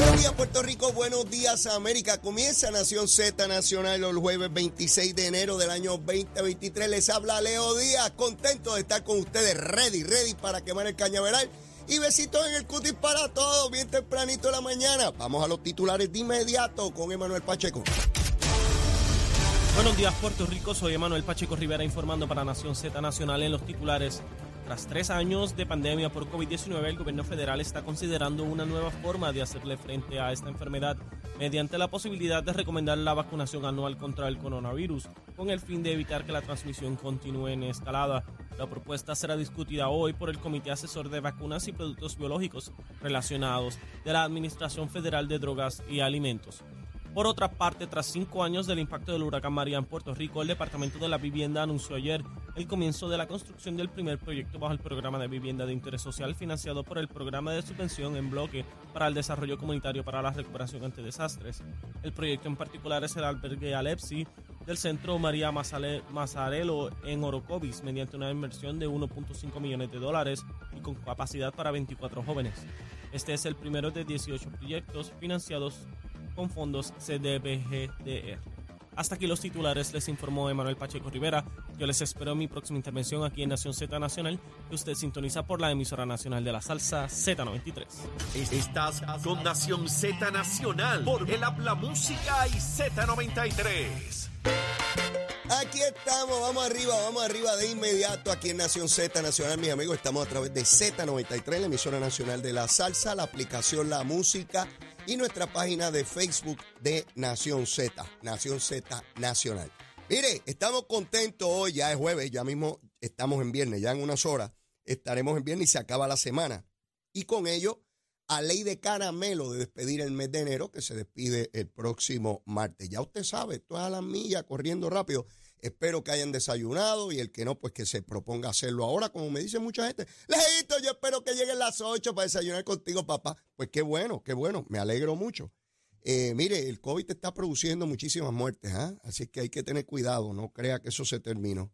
Buenos días Puerto Rico, buenos días América. Comienza Nación Z Nacional el jueves 26 de enero del año 2023. Les habla Leo Díaz, contento de estar con ustedes, ready, ready para quemar el cañaveral. Y besitos en el cutis para todos, bien tempranito de la mañana. Vamos a los titulares de inmediato con Emanuel Pacheco. Buenos días Puerto Rico, soy Emanuel Pacheco Rivera informando para Nación Z Nacional en los titulares. Tras tres años de pandemia por COVID-19, el gobierno federal está considerando una nueva forma de hacerle frente a esta enfermedad mediante la posibilidad de recomendar la vacunación anual contra el coronavirus, con el fin de evitar que la transmisión continúe en escalada. La propuesta será discutida hoy por el Comité Asesor de Vacunas y Productos Biológicos relacionados de la Administración Federal de Drogas y Alimentos. Por otra parte, tras cinco años del impacto del huracán María en Puerto Rico, el Departamento de la Vivienda anunció ayer el comienzo de la construcción del primer proyecto bajo el programa de vivienda de interés social financiado por el programa de subvención en bloque para el desarrollo comunitario para la recuperación ante desastres. El proyecto en particular es el albergue Alepsi del Centro María Mazarelo en Orocovis mediante una inversión de 1.5 millones de dólares y con capacidad para 24 jóvenes. Este es el primero de 18 proyectos financiados con fondos CDBGDR. Hasta aquí los titulares, les informó Emanuel Pacheco Rivera. Yo les espero en mi próxima intervención aquí en Nación Z Nacional, que usted sintoniza por la emisora nacional de la salsa Z93. Estás con Nación Z Nacional por el Habla Música y Z93. Aquí estamos, vamos arriba, vamos arriba de inmediato aquí en Nación Z Nacional, mis amigos. Estamos a través de Z93, la emisora nacional de la salsa, la aplicación La Música y nuestra página de Facebook de Nación Z, Nación Z Nacional. Mire, estamos contentos hoy, ya es jueves, ya mismo estamos en viernes, ya en unas horas estaremos en viernes y se acaba la semana. Y con ello, a ley de caramelo de despedir el mes de enero, que se despide el próximo martes. Ya usted sabe, esto es a millas, corriendo rápido. Espero que hayan desayunado y el que no, pues que se proponga hacerlo ahora, como me dice mucha gente. Lejito, yo espero que lleguen las 8 para desayunar contigo, papá. Pues qué bueno, qué bueno, me alegro mucho. Eh, mire, el COVID está produciendo muchísimas muertes, ¿ah? así que hay que tener cuidado, no crea que eso se terminó.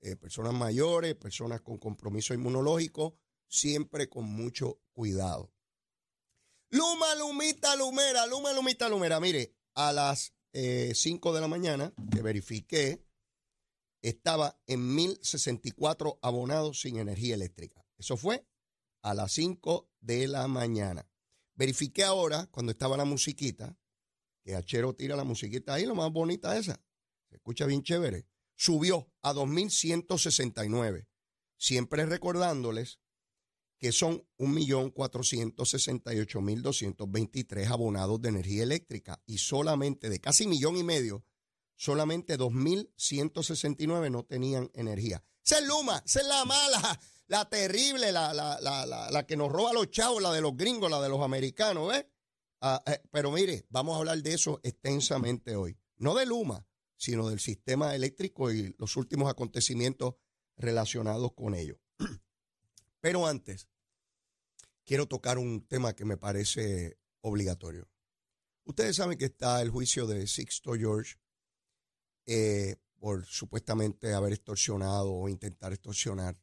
Eh, personas mayores, personas con compromiso inmunológico, siempre con mucho cuidado. Luma, Lumita, Lumera, Luma, Lumita, Lumera. Mire, a las 5 de la mañana que verifiqué, estaba en 1064 abonados sin energía eléctrica. Eso fue a las 5 de la mañana. Verifiqué ahora, cuando estaba la musiquita, que Achero tira la musiquita ahí, lo más bonita esa. Se escucha bien chévere. Subió a 2169. Siempre recordándoles que son 1.468.223 abonados de energía eléctrica y solamente de casi millón y medio solamente 2.169 no tenían energía. Esa es Luma, esa es la mala, la terrible, la, la, la, la, que nos roba los chavos, la de los gringos, la de los americanos, ¿ves? Ah, eh, pero mire, vamos a hablar de eso extensamente hoy. No de Luma, sino del sistema eléctrico y los últimos acontecimientos relacionados con ello. Pero antes, quiero tocar un tema que me parece obligatorio. Ustedes saben que está el juicio de Sixto George eh, por supuestamente haber extorsionado o intentar extorsionar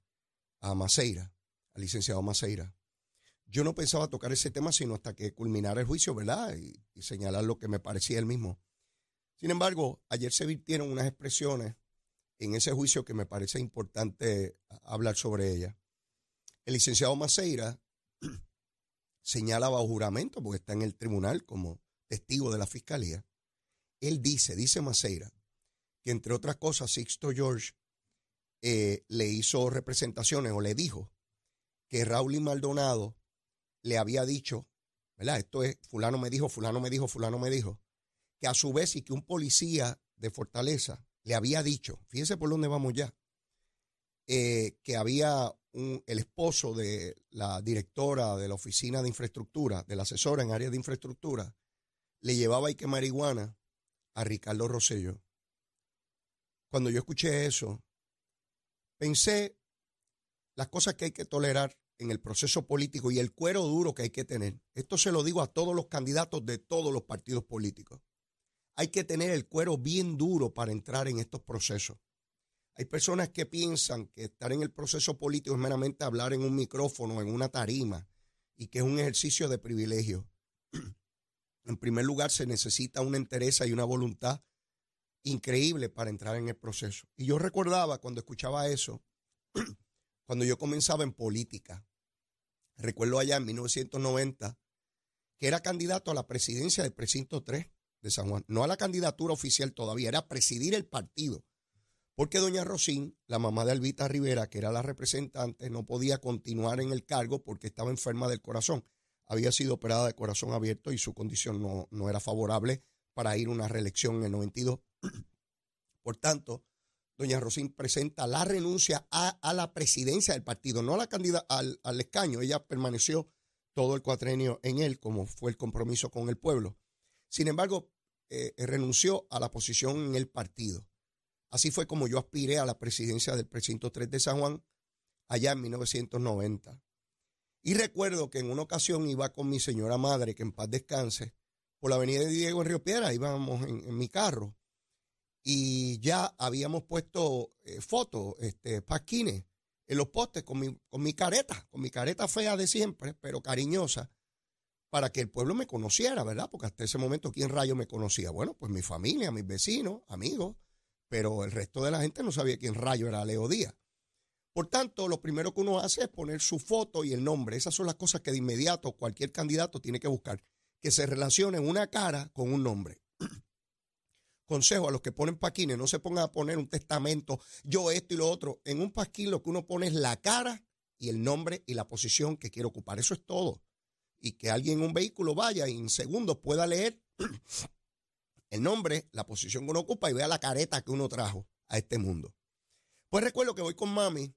a Maceira, al licenciado Maceira. Yo no pensaba tocar ese tema sino hasta que culminara el juicio, ¿verdad? Y, señalar lo que me parecía el mismo. Sin embargo, ayer se virtieron unas expresiones en ese juicio que me parece importante hablar sobre ella. El licenciado Maceira señala bajo juramento, porque está en el tribunal como testigo de la fiscalía. Él dice, dice Maceira, que entre otras cosas Sixto George eh, le hizo representaciones o le dijo que Raúl y Maldonado le había dicho, ¿verdad? Esto es, fulano me dijo, fulano me dijo, fulano me dijo, que a su vez y que un policía de Fortaleza le había dicho, fíjense por dónde vamos ya, eh, que había un, el esposo de la directora de la oficina de infraestructura, del asesor en área de infraestructura, le llevaba y que marihuana a Ricardo Rosello cuando yo escuché eso, pensé las cosas que hay que tolerar en el proceso político y el cuero duro que hay que tener. Esto se lo digo a todos los candidatos de todos los partidos políticos. Hay que tener el cuero bien duro para entrar en estos procesos. Hay personas que piensan que estar en el proceso político es meramente hablar en un micrófono, en una tarima, y que es un ejercicio de privilegio. En primer lugar, se necesita una entereza y una voluntad increíble para entrar en el proceso. Y yo recordaba cuando escuchaba eso, cuando yo comenzaba en política, recuerdo allá en 1990, que era candidato a la presidencia del precinto 3 de San Juan, no a la candidatura oficial todavía, era presidir el partido. Porque doña Rosín, la mamá de Albita Rivera, que era la representante, no podía continuar en el cargo porque estaba enferma del corazón. Había sido operada de corazón abierto y su condición no, no era favorable para ir a una reelección en el 92. Por tanto, doña Rosín presenta la renuncia a, la presidencia del partido, no a la candidata al, escaño. Ella permaneció todo el cuatrenio en él, como fue el compromiso con el pueblo. Sin embargo, eh, renunció a la posición en el partido. Así fue como yo aspiré a la presidencia del precinto 3 de San Juan allá en 1990. Y recuerdo que en una ocasión iba con mi señora madre, que en paz descanse, por la avenida de Diego en Río Piedra, íbamos en mi carro y ya habíamos puesto eh, fotos, este, pasquines en los postes con mi, con mi careta, con mi careta fea de siempre, pero cariñosa, para que el pueblo me conociera, ¿verdad? Porque hasta ese momento, ¿quién rayo me conocía? Bueno, pues mi familia, mis vecinos, amigos, pero el resto de la gente no sabía quién rayo era Leo Díaz. Por tanto, lo primero que uno hace es poner su foto y el nombre. Esas son las cosas que de inmediato cualquier candidato tiene que buscar, que se relacione una cara con un nombre consejo a los que ponen paquines, no se pongan a poner un testamento, yo esto y lo otro. En un pasquín lo que uno pone es la cara y el nombre y la posición que quiere ocupar. Eso es todo. Y que alguien en un vehículo vaya y en segundos pueda leer el nombre, la posición que uno ocupa y vea la careta que uno trajo a este mundo. Pues recuerdo que voy con mami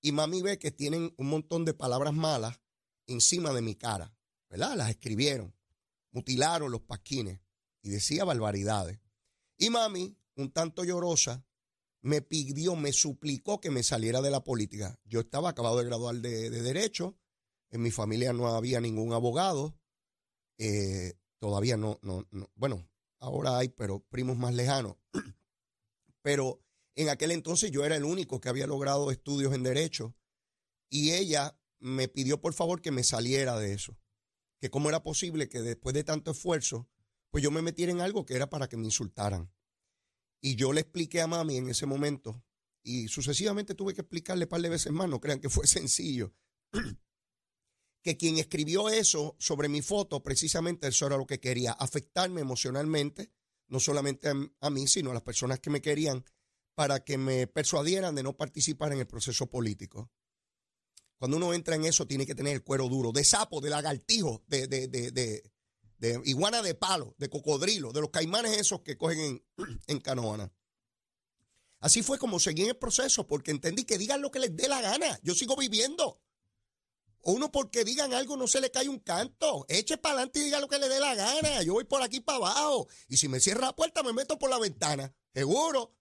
y mami ve que tienen un montón de palabras malas encima de mi cara, ¿verdad? Las escribieron, mutilaron los pasquines y decía barbaridades. Y mami, un tanto llorosa, me pidió, me suplicó que me saliera de la política. Yo estaba acabado de graduar de, Derecho, en mi familia no había ningún abogado, eh, todavía no, no, no, bueno, ahora hay, pero primos más lejanos. pero en aquel entonces yo era el único que había logrado estudios en Derecho y ella me pidió por favor que me saliera de eso, que cómo era posible que después de tanto esfuerzo pues yo me metiera en algo que era para que me insultaran. Y yo le expliqué a mami en ese momento, y sucesivamente tuve que explicarle un par de veces más, no crean que fue sencillo, que quien escribió eso sobre mi foto, precisamente eso era lo que quería, afectarme emocionalmente, no solamente a, mí, sino a las personas que me querían, para que me persuadieran de no participar en el proceso político. Cuando uno entra en eso, tiene que tener el cuero duro, de sapo, de lagartijo, de, de, iguana de palo, de cocodrilo, de los caimanes esos que cogen en, en Canoana. Así fue como seguí en el proceso, porque entendí que digan lo que les dé la gana. Yo sigo viviendo. Uno porque digan algo no se le cae un canto. Eche para adelante y diga lo que le dé la gana. Yo voy por aquí para abajo. Y si me cierra la puerta, me meto por la ventana. Seguro.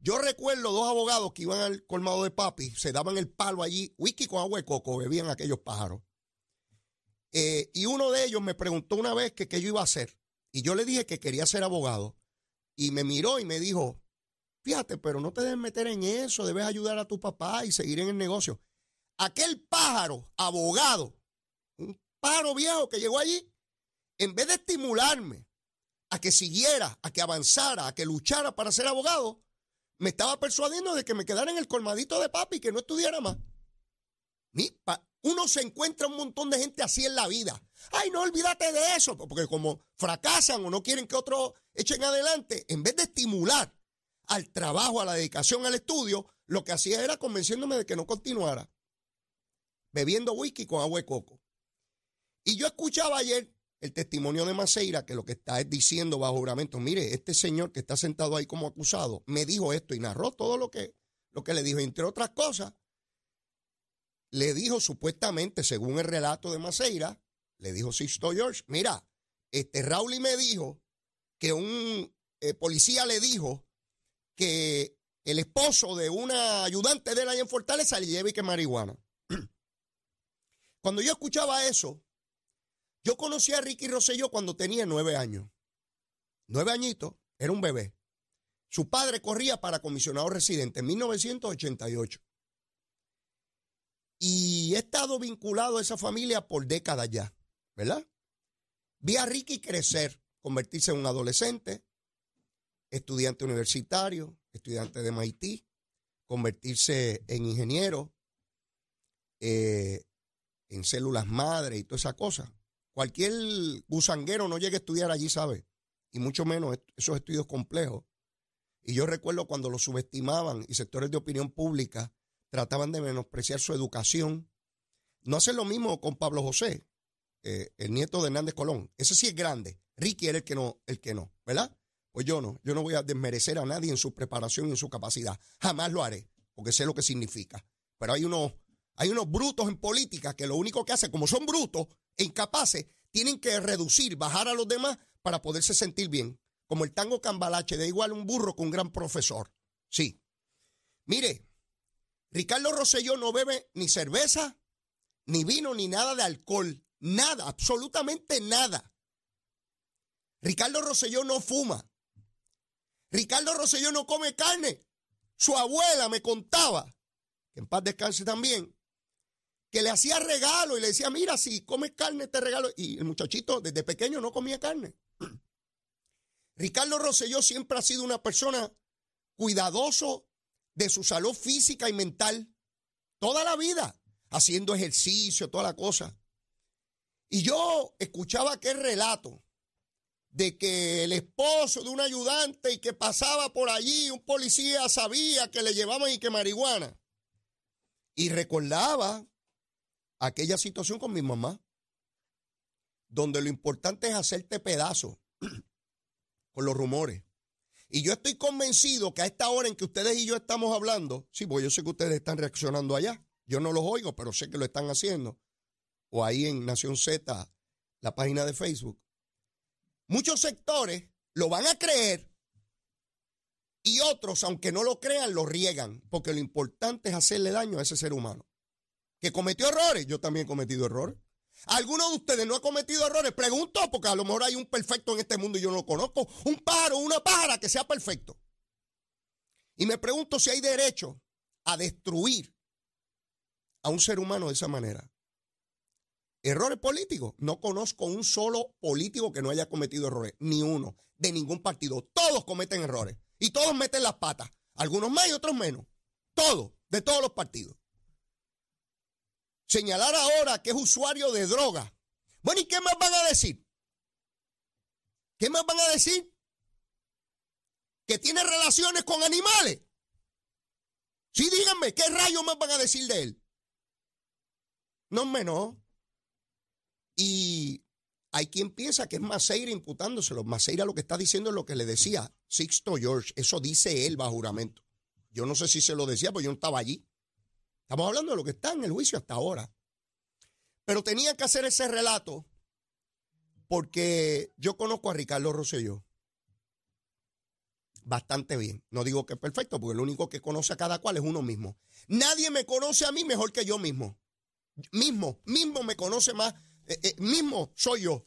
Yo recuerdo dos abogados que iban al colmado de papi, se daban el palo allí, whisky con agua de coco, bebían aquellos pájaros. Eh, y uno de ellos me preguntó una vez qué yo iba a hacer. Y yo le dije que quería ser abogado. Y me miró y me dijo, fíjate, pero no te debes meter en eso, debes ayudar a tu papá y seguir en el negocio. Aquel pájaro, abogado, un pájaro viejo que llegó allí, en vez de estimularme a que siguiera, a que avanzara, a que luchara para ser abogado, me estaba persuadiendo de que me quedara en el colmadito de papi y que no estudiara más. Mi, uno se encuentra un montón de gente así en la vida. Ay, no olvídate de eso, porque como fracasan o no quieren que otros echen adelante, en vez de estimular al trabajo, a la dedicación al estudio, lo que hacía era convenciéndome de que no continuara bebiendo whisky con agua de coco. Y yo escuchaba ayer el testimonio de Maceira, que lo que está diciendo bajo juramento, mire, este señor que está sentado ahí como acusado, me dijo esto y narró todo lo que, lo que le dijo, entre otras cosas, le dijo supuestamente, según el relato de Maceira, le dijo Sisto George, mira, este Raúl me dijo que un eh, policía le dijo que el esposo de una ayudante de él allá en Fortaleza le lleve que marihuana. Cuando yo escuchaba eso, yo conocí a Ricky Rosselló cuando tenía nueve años. Nueve añitos, era un bebé. Su padre corría para comisionado residente en 1988. Y he estado vinculado a esa familia por décadas ya, ¿verdad? Vi a Ricky crecer, convertirse en un adolescente, estudiante universitario, estudiante de MIT, convertirse en ingeniero, eh, en células madre y toda esa cosa. Cualquier gusanguero no llegue a estudiar allí, ¿sabe? Y mucho menos esos estudios complejos. Y yo recuerdo cuando lo subestimaban y sectores de opinión pública trataban de menospreciar su educación. No hacen lo mismo con Pablo José, eh, el nieto de Hernández Colón. Ese sí es grande. Ricky era el que no, el que no, ¿verdad? Pues yo no, yo no voy a desmerecer a nadie en su preparación y en su capacidad. Jamás lo haré, porque sé lo que significa. Pero hay unos, hay unos brutos en política que lo único que hacen, como son brutos e incapaces, tienen que reducir, bajar a los demás para poderse sentir bien. Como el tango cambalache, da igual un burro que un gran profesor. Sí. Mire, Ricardo Rosselló no bebe ni cerveza, ni vino, ni nada de alcohol. Nada, absolutamente nada. Ricardo Rosselló no fuma. Ricardo Rosselló no come carne. Su abuela me contaba, que en paz descanse también, que le hacía regalo y le decía, mira, si comes carne te regalo. Y el muchachito desde pequeño no comía carne. Ricardo Rosselló siempre ha sido una persona cuidadoso de su salud física y mental. Toda la vida, haciendo ejercicio, toda la cosa. Y yo escuchaba aquel relato de que el esposo de un ayudante y que pasaba por allí, un policía sabía que le llevaban y que marihuana. Y recordaba aquella situación con mi mamá, donde lo importante es hacerte pedazo con los rumores. Y yo estoy convencido que a esta hora en que ustedes y yo estamos hablando, sí, pues yo sé que ustedes están reaccionando allá. Yo no los oigo, pero sé que lo están haciendo. O ahí en Nación Z, la página de Facebook. Muchos sectores lo van a creer y otros, aunque no lo crean, lo riegan, porque lo importante es hacerle daño a ese ser humano. ¿Que cometió errores? Yo también he cometido errores. ¿Alguno de ustedes no ha cometido errores? Pregunto, porque a lo mejor hay un perfecto en este mundo y yo no lo conozco. Un pájaro, una pájara que sea perfecto. Y me pregunto si hay derecho a destruir a un ser humano de esa manera. Errores políticos. No conozco un solo político que no haya cometido errores. Ni uno. De ningún partido. Todos cometen errores. Y todos meten las patas. Algunos más y otros menos. Todos. De todos los partidos. Señalar ahora que es usuario de droga. Bueno, ¿y qué más van a decir? ¿Qué más van a decir? Que tiene relaciones con animales. Sí, díganme, ¿qué rayos más van a decir de él? No, menos. Y hay quien piensa que es Maceira imputándoselo. Maceira lo que está diciendo es lo que le decía Sixto George. Eso dice él bajo juramento. Yo no sé si se lo decía, porque yo no estaba allí. Estamos hablando de lo que está en el juicio hasta ahora. Pero tenía que hacer ese relato porque yo conozco a Ricardo Rosselló bastante bien. No digo que es perfecto, porque el único que conoce a cada cual es uno mismo. Nadie me conoce a mí mejor que yo mismo. Mismo, mismo me conoce más eh, eh, mismo soy yo.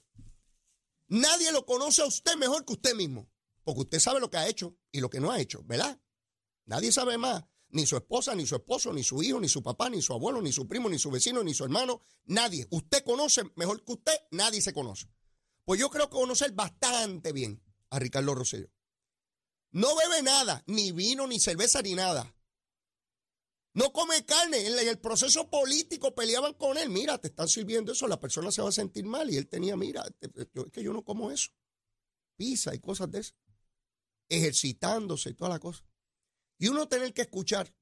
Nadie lo conoce a usted mejor que usted mismo, porque usted sabe lo que ha hecho y lo que no ha hecho, ¿verdad? Nadie sabe más, ni su esposa, ni su esposo, ni su hijo, ni su papá, ni su abuelo, ni su primo, ni su vecino, ni su hermano, nadie. Usted conoce mejor que usted, nadie se conoce. Pues yo creo que conocer bastante bien a Ricardo Rosselló. No bebe nada, ni vino, ni cerveza, ni nada. No come carne. En el proceso político peleaban con él. Mira, te están sirviendo eso, la persona se va a sentir mal. Y él tenía, mira, es que yo no como eso. Pizza y cosas de eso. Ejercitándose y toda la cosa. Y uno tener que escuchar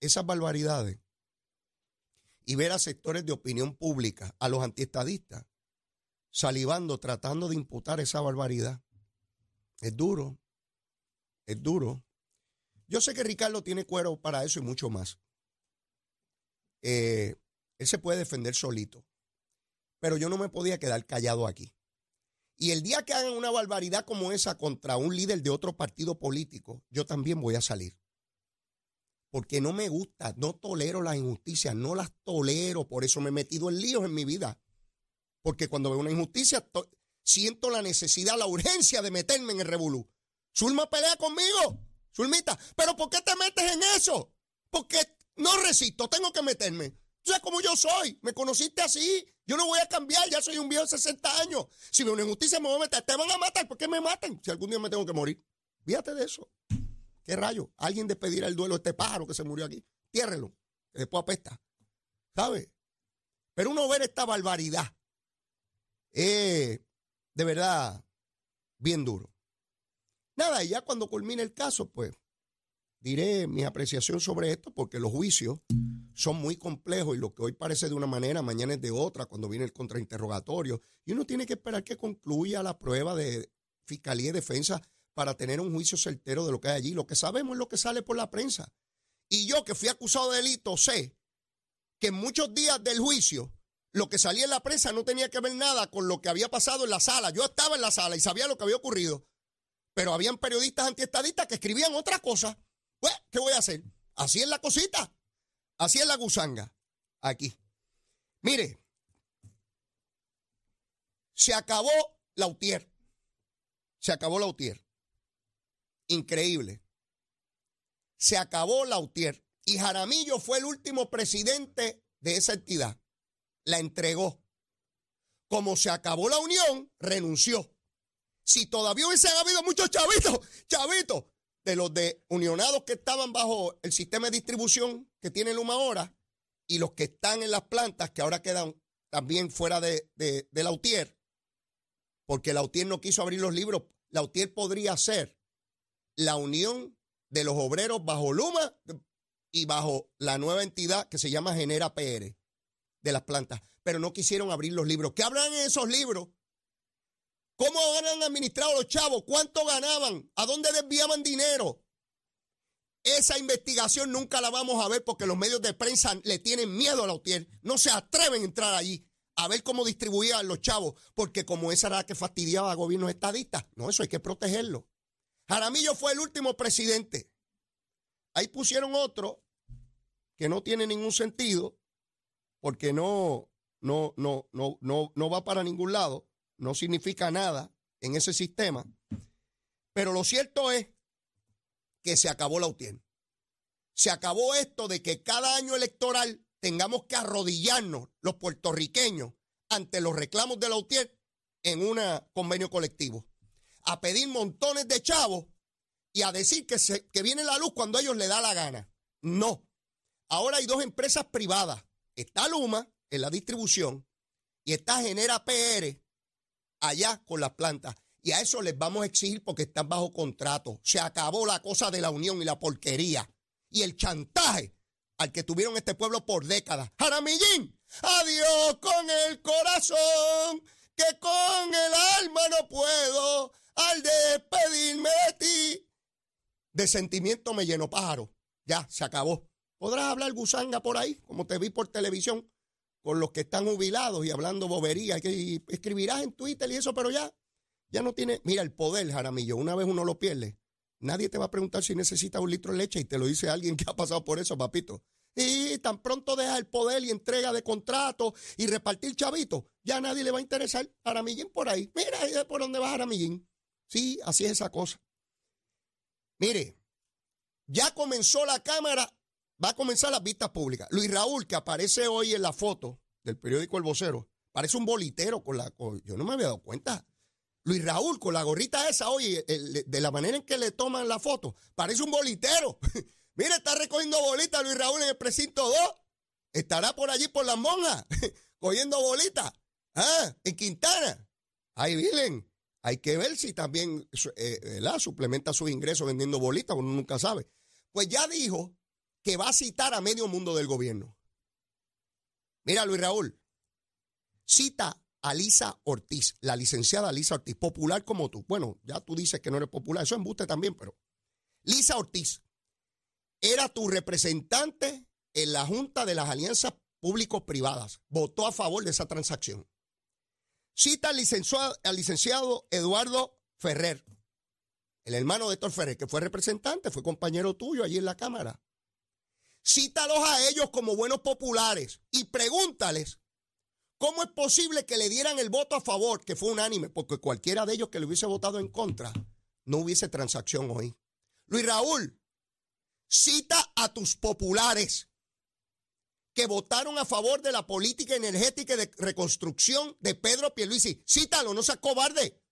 esas barbaridades y ver a sectores de opinión pública, a los antiestadistas, salivando, tratando de imputar esa barbaridad. Es duro. Es duro. Yo sé que Ricardo tiene cuero para eso y mucho más. Eh, él se puede defender solito. Pero yo no me podía quedar callado aquí. Y el día que hagan una barbaridad como esa contra un líder de otro partido político, yo también voy a salir. Porque no me gusta, no tolero las injusticias, no las tolero, por eso me he metido en líos en mi vida. Porque cuando veo una injusticia, siento la necesidad, la urgencia de meterme en el revolú. Zulma pelea conmigo, Zulmita, pero ¿por qué te metes en eso? Porque no resisto, tengo que meterme. Tú sabes cómo yo soy, me conociste así, Yo no voy a cambiar, ya soy un viejo de 60 años. Si me una injusticia me voy a meter, te van a matar, ¿por qué me maten? Si algún día me tengo que morir. Fíjate de eso. ¿Qué rayo? Alguien despedirá el duelo de este pájaro que se murió aquí. Tiérrelo, que después apesta. ¿Sabe? Pero uno ver esta barbaridad, eh, de verdad, bien duro. Nada, y ya cuando culmine el caso, pues diré mi apreciación sobre esto, porque los juicios son muy complejos y lo que hoy parece de una manera, mañana es de otra, cuando viene el contrainterrogatorio. Y uno tiene que esperar que concluya la prueba de fiscalía y defensa para tener un juicio certero de lo que hay allí. Lo que sabemos es lo que sale por la prensa. Y yo, que fui acusado de delito, sé que en muchos días del juicio, lo que salía en la prensa no tenía que ver nada con lo que había pasado en la sala. Yo estaba en la sala y sabía lo que había ocurrido. Pero habían periodistas antiestadistas que escribían otra cosa. Pues, ¿qué voy a hacer? Así es la cosita. Así es la gusanga. Aquí. Mire, se acabó la UTIER. Se acabó la UTIER. Increíble. Se acabó la UTIER. Y Jaramillo fue el último presidente de esa entidad. La entregó. Como se acabó la unión, renunció. Si todavía hubiesen habido muchos chavitos, chavitos, de los de unionados que estaban bajo el sistema de distribución que tiene Luma ahora y los que están en las plantas que ahora quedan también fuera de, de, la UTIER, porque la UTIER no quiso abrir los libros, la UTIER podría ser la unión de los obreros bajo Luma y bajo la nueva entidad que se llama Genera PR de las plantas, pero no quisieron abrir los libros. ¿Qué hablan en esos libros? ¿Cómo han administrado los chavos? ¿Cuánto ganaban? ¿A dónde desviaban dinero? Esa investigación nunca la vamos a ver porque los medios de prensa le tienen miedo a la UTIER. No se atreven a entrar allí a ver cómo distribuían los chavos, porque como esa era la que fastidiaba a gobiernos estadistas. No, eso hay que protegerlo. Jaramillo fue el último presidente. Ahí pusieron otro que no tiene ningún sentido, porque no, no, no, no, no, no va para ningún lado no significa nada en ese sistema. Pero lo cierto es que se acabó la UTIER. Se acabó esto de que cada año electoral tengamos que arrodillarnos los puertorriqueños ante los reclamos de la UTIER en un convenio colectivo. A pedir montones de chavos y a decir que, se, que viene la luz cuando a ellos les da la gana. No. Ahora hay dos empresas privadas. Está Luma en la distribución y está Genera PR allá con las plantas. Y a eso les vamos a exigir porque están bajo contrato. Se acabó la cosa de la unión y la porquería. Y el chantaje al que tuvieron este pueblo por décadas. Jaramillín, adiós con el corazón, que con el alma no puedo al despedirme de ti. De sentimiento me lleno pájaro. Ya, se acabó. Podrás hablar gusanga por ahí, como te vi por televisión, con los que están jubilados y hablando bobería, que escribirás en Twitter y eso, pero ya, ya no tiene, mira, el poder, Jaramillo, una vez uno lo pierde, nadie te va a preguntar si necesitas un litro de leche y te lo dice alguien que ha pasado por eso, papito. Y tan pronto deja el poder y entrega de contrato y repartir chavito, ya nadie le va a interesar. Jaramillín por ahí. Mira por dónde va Jaramillín. Sí, así es esa cosa. Mire, ya comenzó la Cámara va a comenzar las vistas públicas. Luis Raúl, que aparece hoy en la foto del periódico El Vocero, parece un bolitero con la... yo no me había dado cuenta. Luis Raúl, con la gorrita esa, hoy, de la manera en que le toman la foto, parece un bolitero. Mire, está recogiendo bolitas Luis Raúl en el precinto 2. Estará por allí por las monjas, cogiendo bolitas. Ah, en Quintana. Ahí vienen. Hay que ver si también eh, suplementa sus ingresos vendiendo bolitas, uno nunca sabe. Pues ya dijo que va a citar a medio mundo del gobierno. Mira, Luis Raúl, cita a Lisa Ortiz, la licenciada Lisa Ortiz, popular como tú. Bueno, ya tú dices que no eres popular, eso embuste también, pero Lisa Ortiz era tu representante en la Junta de las Alianzas Público-Privadas. Votó a favor de esa transacción. Cita al licenciado, Eduardo Ferrer, el hermano de Héctor Ferrer, que fue representante, fue compañero tuyo allí en la Cámara. Cítalos a ellos como buenos populares y pregúntales cómo es posible que le dieran el voto a favor, que fue unánime, porque cualquiera de ellos que le hubiese votado en contra, no hubiese transacción hoy. Luis Raúl, cita a tus populares que votaron a favor de la política energética y de reconstrucción de Pedro Pierluisi. Cítalo, no seas cobarde.